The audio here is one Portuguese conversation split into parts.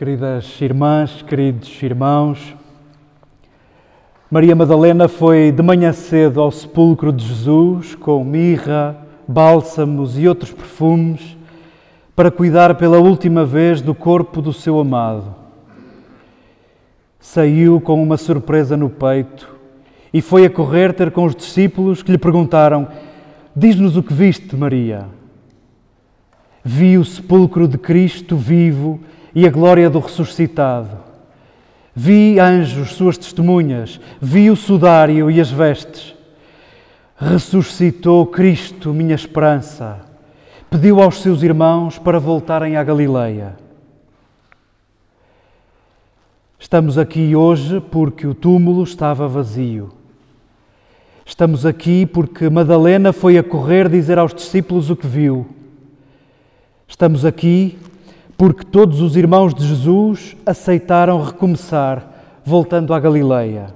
Queridas irmãs, queridos irmãos, Maria Madalena foi de manhã cedo ao sepulcro de Jesus com mirra, bálsamos e outros perfumes para cuidar pela última vez do corpo do seu amado. Saiu com uma surpresa no peito e foi a correr ter com os discípulos que lhe perguntaram: Diz-nos o que viste, Maria. Vi o sepulcro de Cristo vivo e a glória do ressuscitado. Vi anjos, suas testemunhas, vi o sudário e as vestes. Ressuscitou Cristo, minha esperança. Pediu aos seus irmãos para voltarem à Galileia. Estamos aqui hoje porque o túmulo estava vazio. Estamos aqui porque Madalena foi a correr dizer aos discípulos o que viu. Estamos aqui porque todos os irmãos de Jesus aceitaram recomeçar, voltando à Galileia.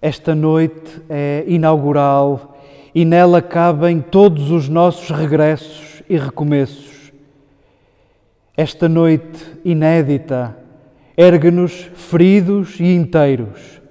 Esta noite é inaugural e nela cabem todos os nossos regressos e recomeços. Esta noite inédita ergue-nos feridos e inteiros.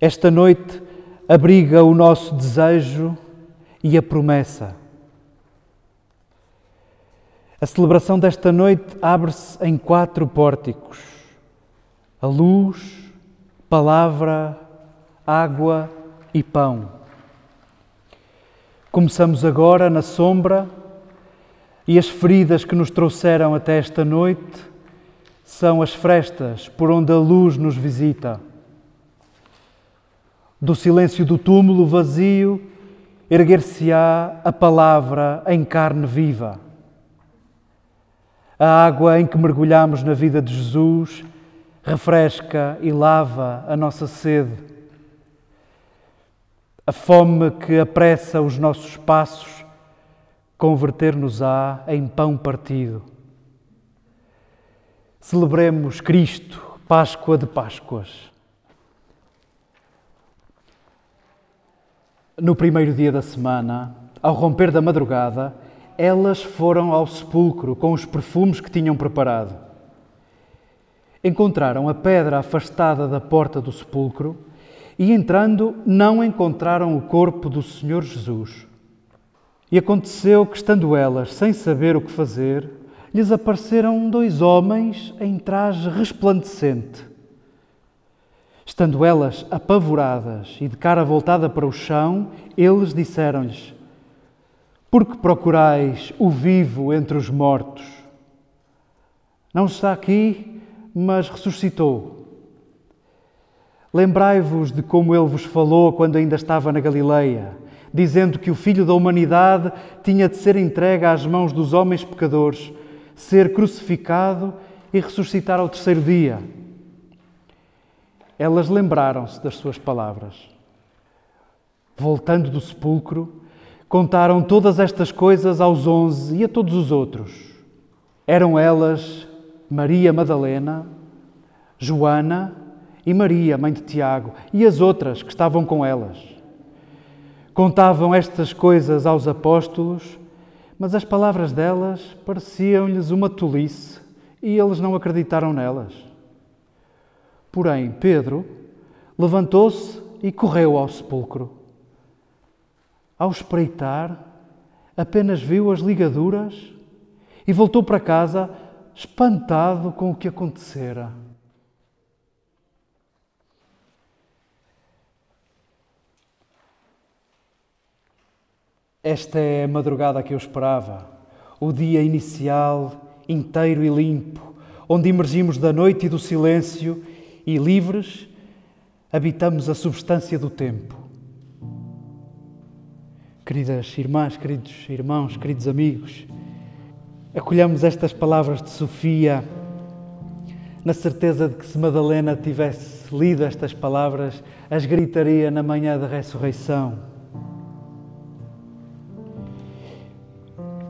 Esta noite abriga o nosso desejo e a promessa. A celebração desta noite abre-se em quatro pórticos: a luz, palavra, água e pão. Começamos agora na sombra e as feridas que nos trouxeram até esta noite são as frestas por onde a luz nos visita. Do silêncio do túmulo vazio erguer-se-á a palavra em carne viva. A água em que mergulhamos na vida de Jesus refresca e lava a nossa sede. A fome que apressa os nossos passos converter-nos-á em pão partido. Celebremos Cristo, Páscoa de Páscoas. No primeiro dia da semana, ao romper da madrugada, elas foram ao sepulcro com os perfumes que tinham preparado. Encontraram a pedra afastada da porta do sepulcro e, entrando, não encontraram o corpo do Senhor Jesus. E aconteceu que, estando elas sem saber o que fazer, lhes apareceram dois homens em traje resplandecente. Estando elas apavoradas e de cara voltada para o chão, eles disseram-lhes: porque procurais o vivo entre os mortos? Não está aqui, mas ressuscitou. Lembrai-vos de como ele vos falou quando ainda estava na Galileia, dizendo que o Filho da humanidade tinha de ser entregue às mãos dos homens pecadores, ser crucificado e ressuscitar ao terceiro dia. Elas lembraram-se das suas palavras. Voltando do sepulcro, Contaram todas estas coisas aos onze e a todos os outros. Eram elas Maria Madalena, Joana e Maria, mãe de Tiago, e as outras que estavam com elas. Contavam estas coisas aos apóstolos, mas as palavras delas pareciam-lhes uma tolice e eles não acreditaram nelas. Porém, Pedro levantou-se e correu ao sepulcro. Ao espreitar, apenas viu as ligaduras e voltou para casa espantado com o que acontecera. Esta é a madrugada que eu esperava, o dia inicial, inteiro e limpo, onde emergimos da noite e do silêncio e, livres, habitamos a substância do tempo. Queridas irmãs, queridos irmãos, queridos amigos, acolhamos estas palavras de Sofia na certeza de que se Madalena tivesse lido estas palavras, as gritaria na manhã da ressurreição.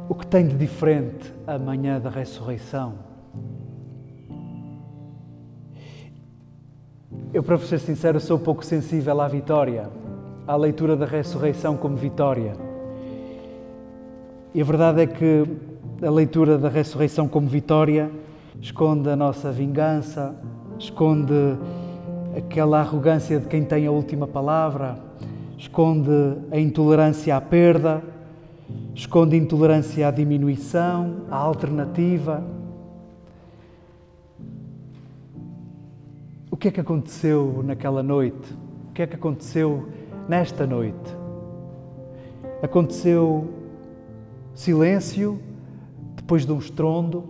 O que tem de diferente a manhã da ressurreição? Eu, para ser sincero, sou pouco sensível à vitória à leitura da ressurreição como vitória. E a verdade é que a leitura da ressurreição como vitória esconde a nossa vingança, esconde aquela arrogância de quem tem a última palavra, esconde a intolerância à perda, esconde intolerância à diminuição, à alternativa. O que é que aconteceu naquela noite? O que é que aconteceu nesta noite? Aconteceu silêncio depois de um estrondo,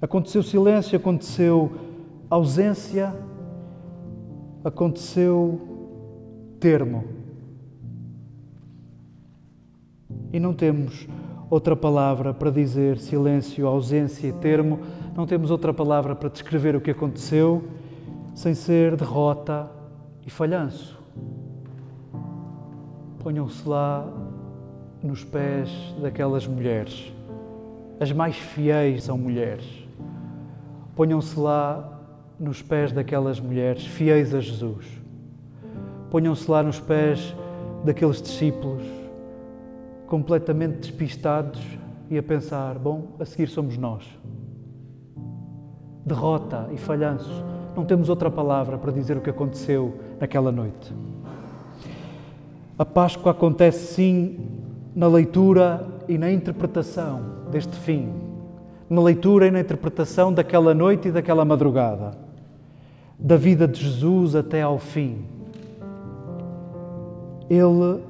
aconteceu silêncio, aconteceu ausência, aconteceu termo. E não temos outra palavra para dizer silêncio, ausência e termo, não temos outra palavra para descrever o que aconteceu sem ser derrota e falhanço. Ponham-se lá nos pés daquelas mulheres. As mais fiéis são mulheres. Ponham-se lá nos pés daquelas mulheres fiéis a Jesus. Ponham-se lá nos pés daqueles discípulos completamente despistados e a pensar: bom, a seguir somos nós. Derrota e falhanço. Não temos outra palavra para dizer o que aconteceu naquela noite. A Páscoa acontece sim na leitura e na interpretação deste fim, na leitura e na interpretação daquela noite e daquela madrugada, da vida de Jesus até ao fim. Ele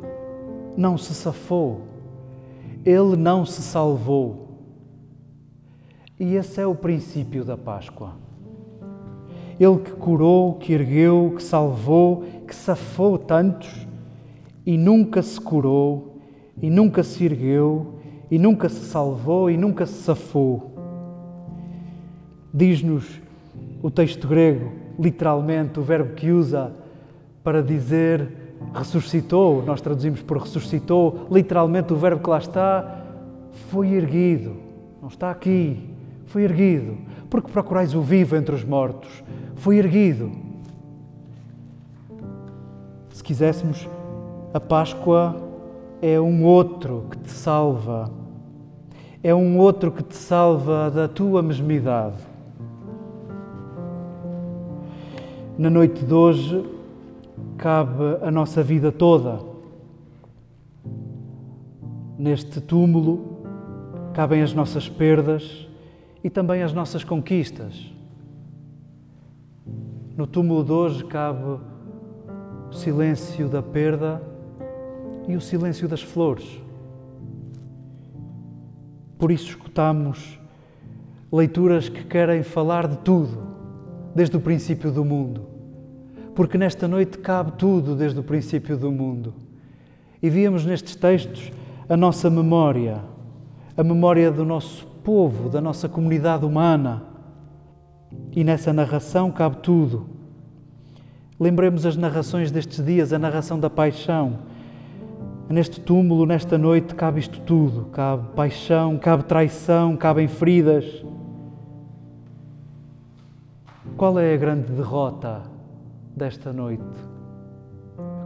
não se safou, ele não se salvou. E esse é o princípio da Páscoa. Ele que curou, que ergueu, que salvou, que safou tantos e nunca se curou, e nunca se ergueu, e nunca se salvou, e nunca se safou. Diz-nos o texto grego, literalmente, o verbo que usa para dizer ressuscitou, nós traduzimos por ressuscitou, literalmente o verbo que lá está, foi erguido, não está aqui, foi erguido, porque procurais o vivo entre os mortos, foi erguido. Se quiséssemos, a Páscoa é um outro que te salva, é um outro que te salva da tua mesmidade. Na noite de hoje, cabe a nossa vida toda. Neste túmulo, cabem as nossas perdas e também as nossas conquistas. No túmulo de hoje cabe o silêncio da perda e o silêncio das flores. Por isso escutamos leituras que querem falar de tudo, desde o princípio do mundo. Porque nesta noite cabe tudo desde o princípio do mundo. E víamos nestes textos a nossa memória, a memória do nosso povo, da nossa comunidade humana. E nessa narração cabe tudo. Lembremos as narrações destes dias, a narração da paixão. Neste túmulo, nesta noite, cabe isto tudo: cabe paixão, cabe traição, cabem feridas. Qual é a grande derrota desta noite?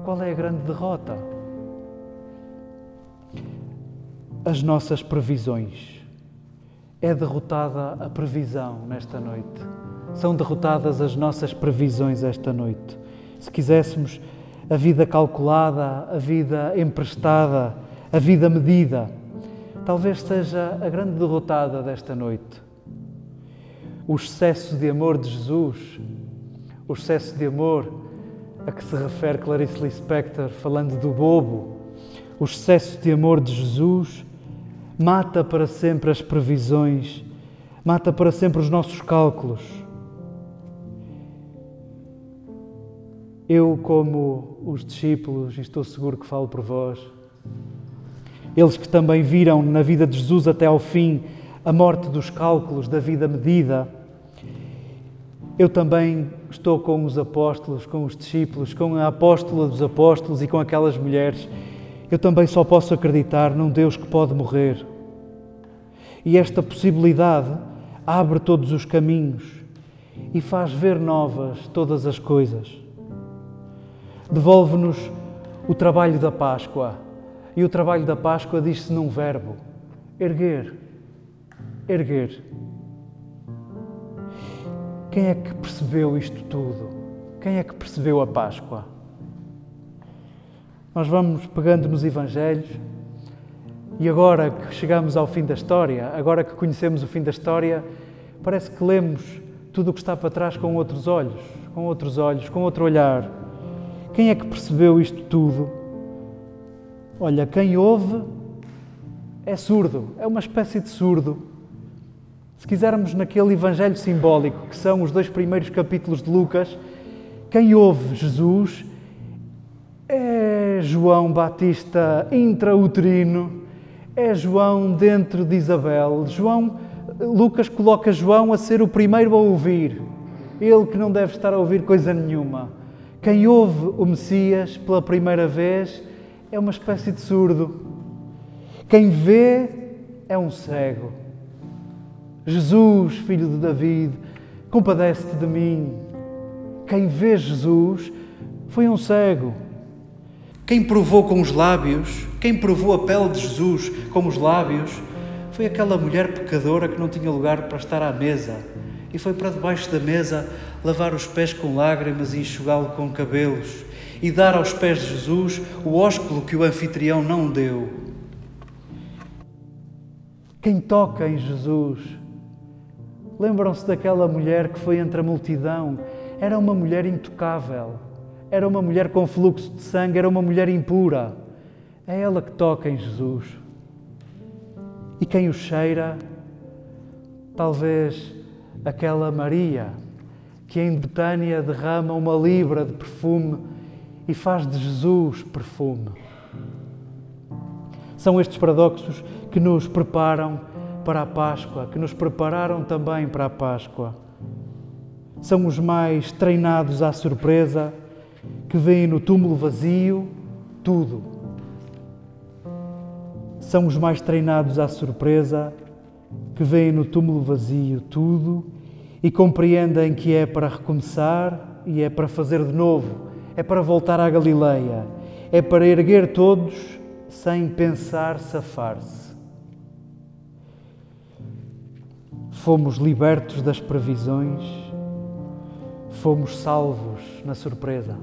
Qual é a grande derrota? As nossas previsões. É derrotada a previsão nesta noite. São derrotadas as nossas previsões esta noite. Se quiséssemos a vida calculada, a vida emprestada, a vida medida, talvez seja a grande derrotada desta noite. O excesso de amor de Jesus, o excesso de amor a que se refere Clarice Lispector falando do bobo, o excesso de amor de Jesus mata para sempre as previsões, mata para sempre os nossos cálculos. Eu, como os discípulos, e estou seguro que falo por vós, eles que também viram na vida de Jesus até ao fim a morte dos cálculos da vida medida, eu também estou com os apóstolos, com os discípulos, com a apóstola dos apóstolos e com aquelas mulheres. Eu também só posso acreditar num Deus que pode morrer. E esta possibilidade abre todos os caminhos e faz ver novas todas as coisas devolve-nos o trabalho da Páscoa. E o trabalho da Páscoa diz-se num verbo: erguer. erguer. Quem é que percebeu isto tudo? Quem é que percebeu a Páscoa? Nós vamos pegando nos Evangelhos e agora que chegamos ao fim da história, agora que conhecemos o fim da história, parece que lemos tudo o que está para trás com outros olhos, com outros olhos, com outro olhar. Quem é que percebeu isto tudo? Olha, quem ouve é surdo, é uma espécie de surdo. Se quisermos naquele evangelho simbólico, que são os dois primeiros capítulos de Lucas, quem ouve Jesus é João Batista intrauterino, é João dentro de Isabel. João, Lucas coloca João a ser o primeiro a ouvir, ele que não deve estar a ouvir coisa nenhuma. Quem ouve o Messias pela primeira vez é uma espécie de surdo. Quem vê é um cego. Jesus, filho de David, compadece-te de mim. Quem vê Jesus foi um cego. Quem provou com os lábios, quem provou a pele de Jesus com os lábios, foi aquela mulher pecadora que não tinha lugar para estar à mesa e foi para debaixo da mesa lavar os pés com lágrimas e enxugá-lo com cabelos e dar aos pés de Jesus o ósculo que o anfitrião não deu. Quem toca em Jesus? Lembram-se daquela mulher que foi entre a multidão? Era uma mulher intocável era uma mulher com fluxo de sangue, era uma mulher impura. É ela que toca em Jesus. E quem o cheira? Talvez aquela Maria que em Betânia derrama uma libra de perfume e faz de Jesus perfume. São estes paradoxos que nos preparam para a Páscoa, que nos prepararam também para a Páscoa. São os mais treinados à surpresa que veem no túmulo vazio tudo. São os mais treinados à surpresa, que veem no túmulo vazio tudo e compreendem que é para recomeçar e é para fazer de novo, é para voltar à Galileia, é para erguer todos sem pensar safar-se. Fomos libertos das previsões, fomos salvos na surpresa.